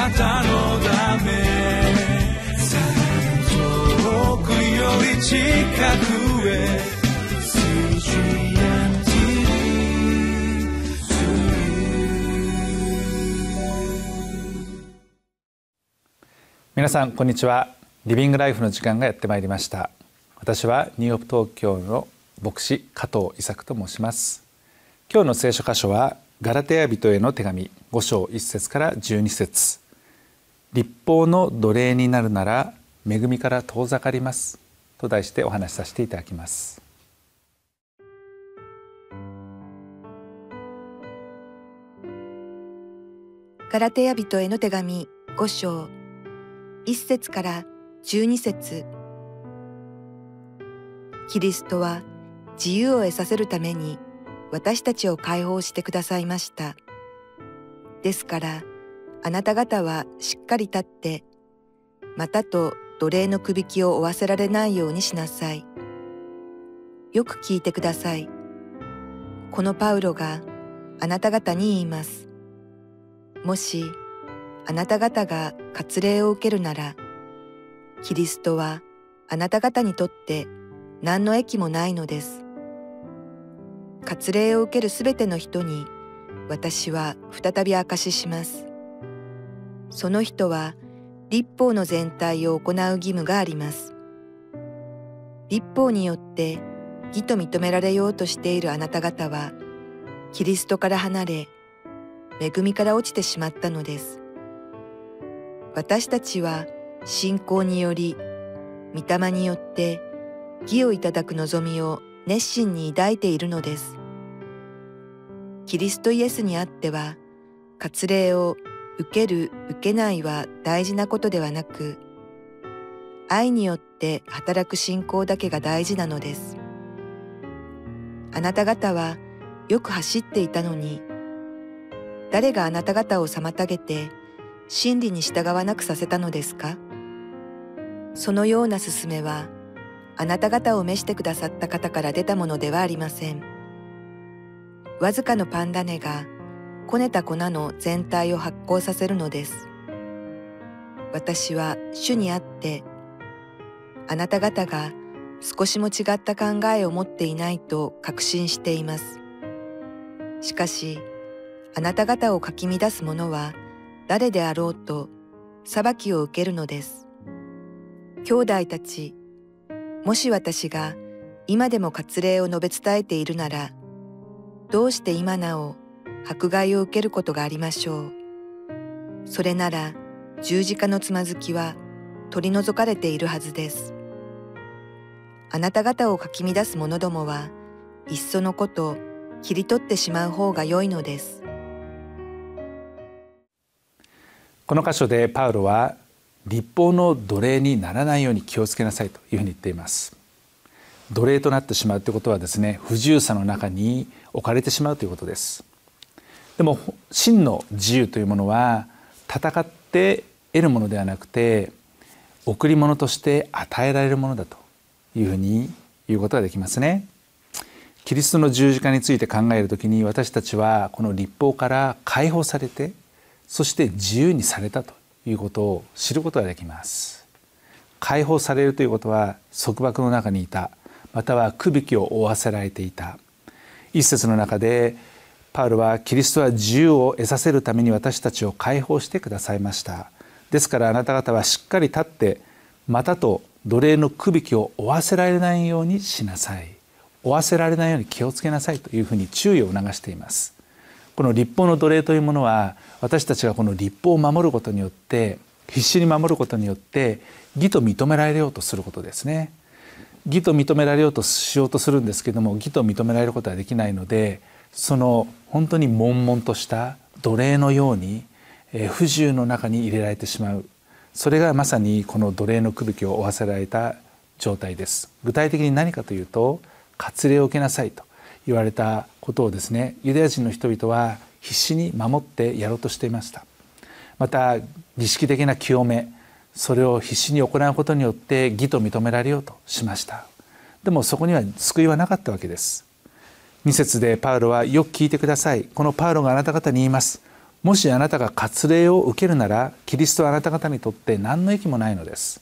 なたのため遠くより近くへ皆さんこんにちは。リビングライフの時間がやってまいりました。私はニューヨーク東京の牧師加藤伊作と申します。今日の聖書箇所はガラテヤ人への手紙5章1節から12節。立法の奴隷になるなら恵みから遠ざかります。と題してお話しさせていただきます。ガラテヤ人への手紙5章。1節から12節。キリストは自由を得させるために私たちを解放してくださいました。ですからあなた方はしっかり立ってまたと奴隷のくびきを負わせられないようにしなさい。よく聞いてください。このパウロがあなた方に言います。もしあなた方が割礼を受けるなら、キリストはあなた方にとって何の益もないのです。割礼を受けるすべての人に私は再び証しします。その人は立法の全体を行う義務があります。立法によって義と認められようとしているあなた方は、キリストから離れ、恵みから落ちてしまったのです。私たちは信仰により、御霊によって義をいただく望みを熱心に抱いているのです。キリストイエスにあっては、割礼を受ける受けないは大事なことではなく、愛によって働く信仰だけが大事なのです。あなた方はよく走っていたのに、誰があなた方を妨げて真理に従わなくさせたのですか？そのような勧めは、あなた方を召してくださった方から出たものではありません。わずかのパンダネが、こねた粉の全体を発酵させるのです。私は主にあって、あなた方が少しも違った考えを持っていないと確信しています。しかし、あなた方をかき乱す者は、誰であろうと裁きを受けるのです。兄弟たち、もし私が今でも割礼を述べ伝えているなら、どうして今なお迫害を受けることがありましょう。それなら十字架のつまずきは取り除かれているはずです。あなた方をかき乱す者どもは、いっそのこと切り取ってしまう方が良いのです。この箇所でパウロは立法の奴隷にならないように気をつけなさいというふうに言っています奴隷となってしまうということはですね不自由さの中に置かれてしまうということですでも真の自由というものは戦って得るものではなくて贈り物として与えられるものだというふうに言うことができますね。キリストの十字架について考えるときに私たちはこの立法から解放されてそして自由にされたということを知ることができます。解放されるということは束縛の中にいたまたは区引きを負わせられていた。一節の中でパウロはキリストは自由を得させるために私たちを解放してくださいました。ですからあなた方はしっかり立ってまたと奴隷の区引きを負わせられないようにしなさい。負わせられないように気をつけなさいというふうに注意を促しています。この立法の奴隷というものは私たちがこの立法を守ることによって必死に守ることによって義と認められようとすることですね。義と認められようとしようとするんですけども義と認められることはできないのでその本当に悶々とした奴隷のように不自由の中に入れられてしまう。それがまさにこの奴隷の区引きを負わせられた状態です。具体的に何かというと割礼を受けなさいと言われたことをですねユダヤ人の人々は必死に守ってやろうとしていました。また儀式的な清めそれを必死に行うことによって義と認められようとしました。でもそこには救いはなかったわけです。2節でパウロはよく聞いてください。このパウロがあなた方に言います。もしあなたが割礼を受けるならキリストはあなた方にとって何の益もないのです。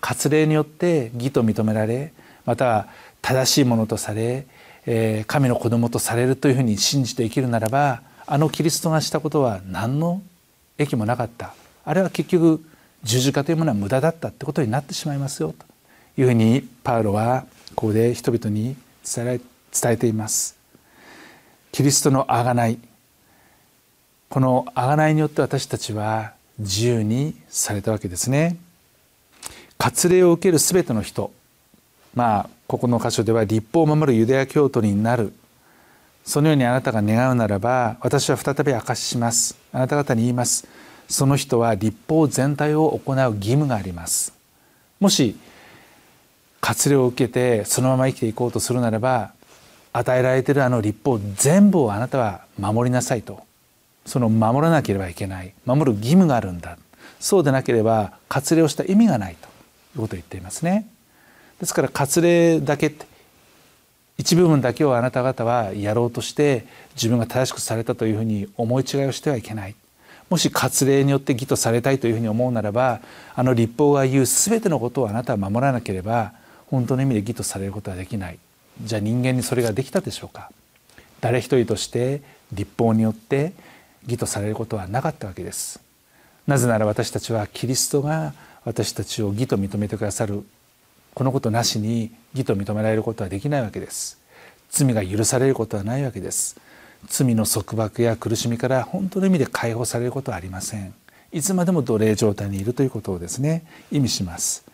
割礼によって義と認められまたは正しいものとされ神の子供とされるというふうに信じて生きるならばあのキリストがしたことは何の益もなかった。あれは結局十字架というものは無駄だったってことになってしまいますよ。というふうにパウロはここで人々に伝えられて伝えています。キリストの贖い。この贖いによって私たちは自由にされたわけですね。割礼を受ける全ての人。まあここの箇所では立法を守るユダヤ教徒になる。そのようにあなたが願うならば私は再び明かしします。あなた方に言います。その人は立法全体を行う義務があります。もし割礼を受けてそのまま生きていこうとするならば与えられているあの立法全部をあなたは守りなさいと。その守らなければいけない。守る義務があるんだ。そうでなければ割礼をした意味がないと。いうことを言っていますね。ですから割礼だけ一部分だけをあなた方はやろうとして自分が正しくされたというふうに思い違いをしてはいけない。もし割礼によって義とされたいというふうに思うならばあの立法が言う全てのことをあなたは守らなければ本当の意味で義とされることはできない。じゃあ人間にそれができたでしょうか？誰一人として立法によって義とされることはなかったわけです。なぜなら私たちはキリストが私たちを義と認めてくださるこのことなしに義と認められることはできないわけです。罪が許されることはないわけです。罪の束縛や苦しみから本当の意味で解放されることはありません。いつまでも奴隷状態にいるということをですね意味します。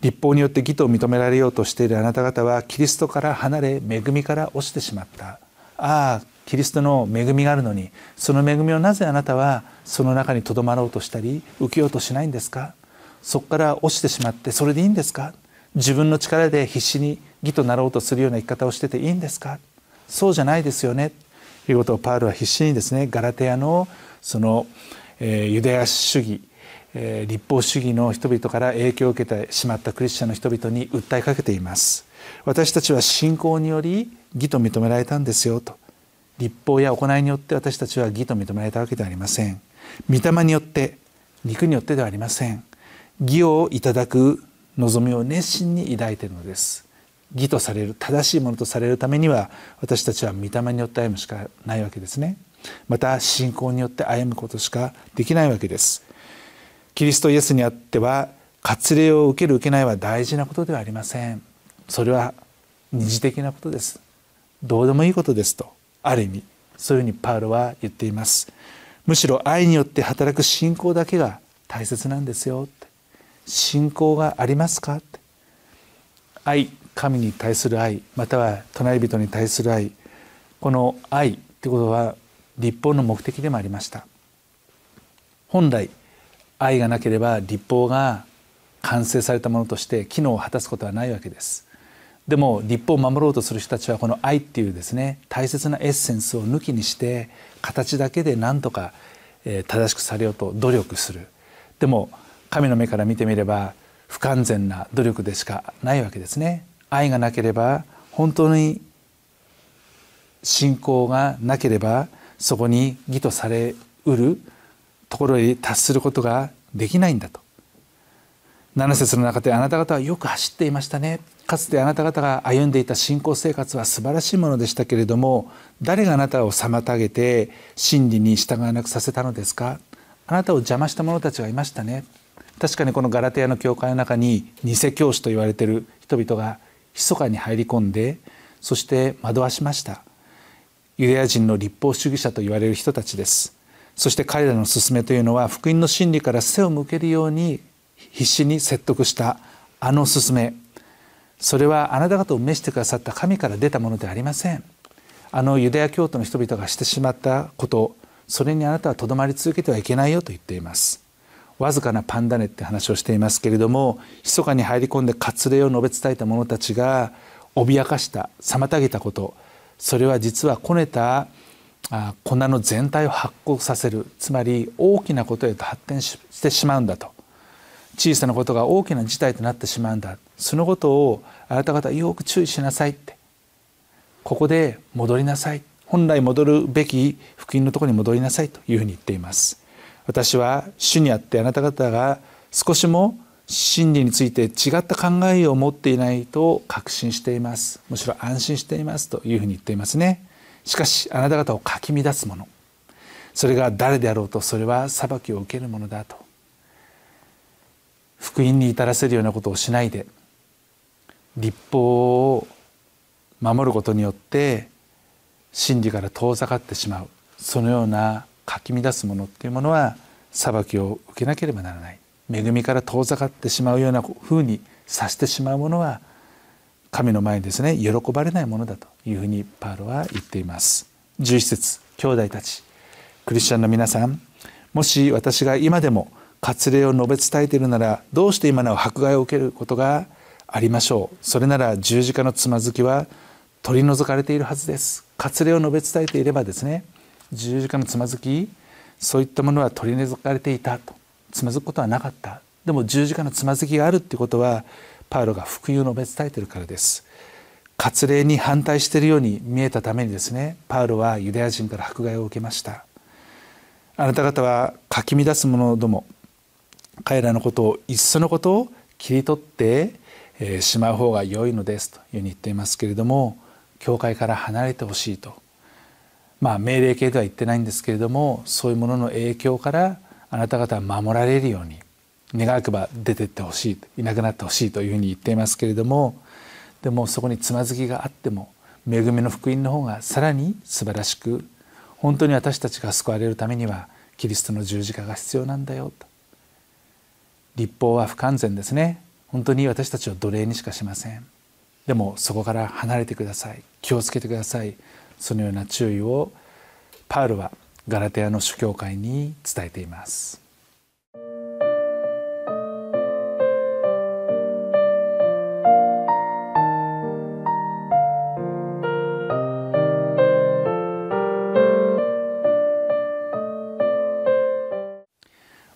立法によって義と認められようとしているあなた方はキリストから離れ恵みから落ちてしまった。ああキリストの恵みがあるのにその恵みをなぜあなたはその中にとどまろうとしたり受けようとしないんですか？そこから落ちてしまってそれでいいんですか？自分の力で必死に義となろうとするような生き方をしてていいんですか？そうじゃないですよね。ということをパウルは必死にですねガラテヤのその、えー、ユダヤ主義え立法主義の人々から影響を受けてしまったクリスチャンの人々に訴えかけています。私たちは信仰により義と認められたんですよと。立法や行いによって私たちは義と認められたわけではありません。御霊によって肉によってではありません。義をいただく望みを熱心に抱いているのです。義とされる正しいものとされるためには私たちは御霊によって歩むしかないわけですね。また信仰によって歩むことしかできないわけです。キリストイエスにあっては割礼を受ける受けないは大事なことではありません。それは二次的なことです。どうでもいいことですと。ある意味そういうふうにパウロは言っています。むしろ愛によって働く信仰だけが大切なんですよ。信仰がありますか？愛神に対する愛または隣人に対する愛。この愛ってことは立法の目的でもありました。本来愛がなければ立法が完成されたものとして機能を果たすことはないわけです。でも立法を守ろうとする人たちはこの愛っていうですね大切なエッセンスを抜きにして形だけで何とか正しくされようと努力する。でも神の目から見てみれば不完全な努力でしかないわけですね。愛がなければ本当に信仰がなければそこに義とされうるところに達することができないんだと。7節の中であなた方はよく走っていましたね。かつてあなた方が歩んでいた信仰生活は素晴らしいものでしたけれども誰があなたを妨げて真理に従わなくさせたのですか？あなたを邪魔した者たちがいましたね。確かにこのガラテヤの教会の中に偽教師と言われている人々が密かに入り込んでそして惑わしました。ユダヤ人の立法主義者と言われる人たちです。そして彼らの勧めというのは福音の真理から背を向けるように必死に説得したあの勧め。それはあなた方を召してくださった神から出たものではありません。あのユダヤ教徒の人々がしてしまったことそれにあなたはとどまり続けてはいけないよと言っています。わずかなパンダネって話をしていますけれども密かに入り込んで割礼を述べ伝えた者たちが脅かした妨げたこと。それは実はこねた粉の全体を発酵させる。つまり大きなことへと発展してしまうんだと。小さなことが大きな事態となってしまうんだ。そのことをあなた方よく注意しなさいって。ここで戻りなさい。本来戻るべき福音のところに戻りなさいというふうに言っています。私は主にあってあなた方が少しも真理について違った考えを持っていないと確信しています。むしろ安心していますというふうに言っていますね。しかしあなた方をかき乱すもの。それが誰であろうとそれは裁きを受けるものだと。福音に至らせるようなことをしないで立法を守ることによって真理から遠ざかってしまう。そのようなかき乱すものっていうものは裁きを受けなければならない。恵みから遠ざかってしまうようなふうにさしてしまうものは神の前にですね喜ばれないものだというふうにパウロは言っています。11節兄弟たちクリスチャンの皆さんもし私が今でも割礼を述べ伝えているならどうして今なお迫害を受けることがありましょう。それなら十字架のつまずきは取り除かれているはずです。割礼を述べ伝えていればですね十字架のつまずきそういったものは取り除かれていたと。つまずくことはなかった。でも十字架のつまずきがあるっていうことはパウロが福音を述べ伝えているからです。割礼に反対しているように見えたためにですねパウロはユダヤ人から迫害を受けました。あなた方はかき乱す者ども彼らのことをいっそのことを切り取ってしまう方が良いのですというふうに言っていますけれども教会から離れてほしいと。まあ命令形では言ってないんですけれどもそういうものの影響からあなた方は守られるように願けば出てってほしいいなくなってほしいというふうに言っていますけれどもでもそこにつまずきがあっても恵みの福音の方がさらに素晴らしく本当に私たちが救われるためにはキリストの十字架が必要なんだよと。立法は不完全ですね。本当に私たちを奴隷にしかしません。でもそこから離れてください。気をつけてください。そのような注意をパウロはガラテヤの主教会に伝えています。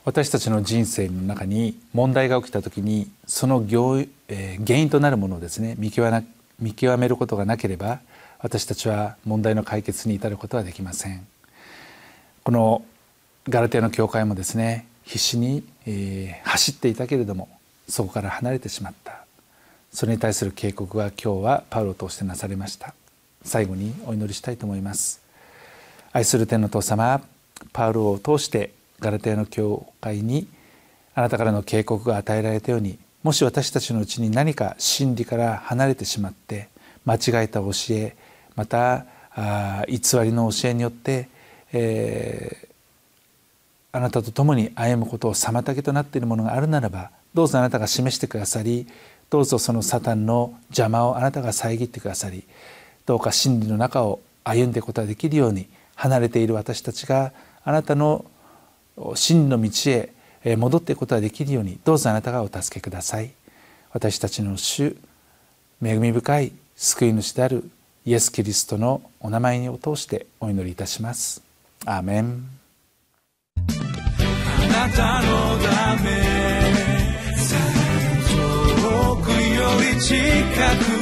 私たちの人生の中に問題が起きた時にその原因となるものをですね見極めることがなければ私たちは問題の解決に至ることはできません。このガラテヤの教会もですね必死に、えー、走っていたけれどもそこから離れてしまった。それに対する警告が今日はパウロを通してなされました。最後にお祈りしたいと思います。愛する天の父様パウロを通してガラテヤの教会にあなたからの警告が与えられたようにもし私たちのうちに何か真理から離れてしまって間違えた教えまたあ偽りの教えによってえー、あなたと共に歩むことを妨げとなっているものがあるならばどうぞあなたが示してくださりどうぞそのサタンの邪魔をあなたが遮ってくださりどうか真理の中を歩んでいくことができるように離れている私たちがあなたの真の道へ戻っていくことができるようにどうぞあなたがお助けください私たちの主恵み深い救い主であるイエス・キリストのお名前を通してお祈りいたします。アーメンあなたのため遠くより近く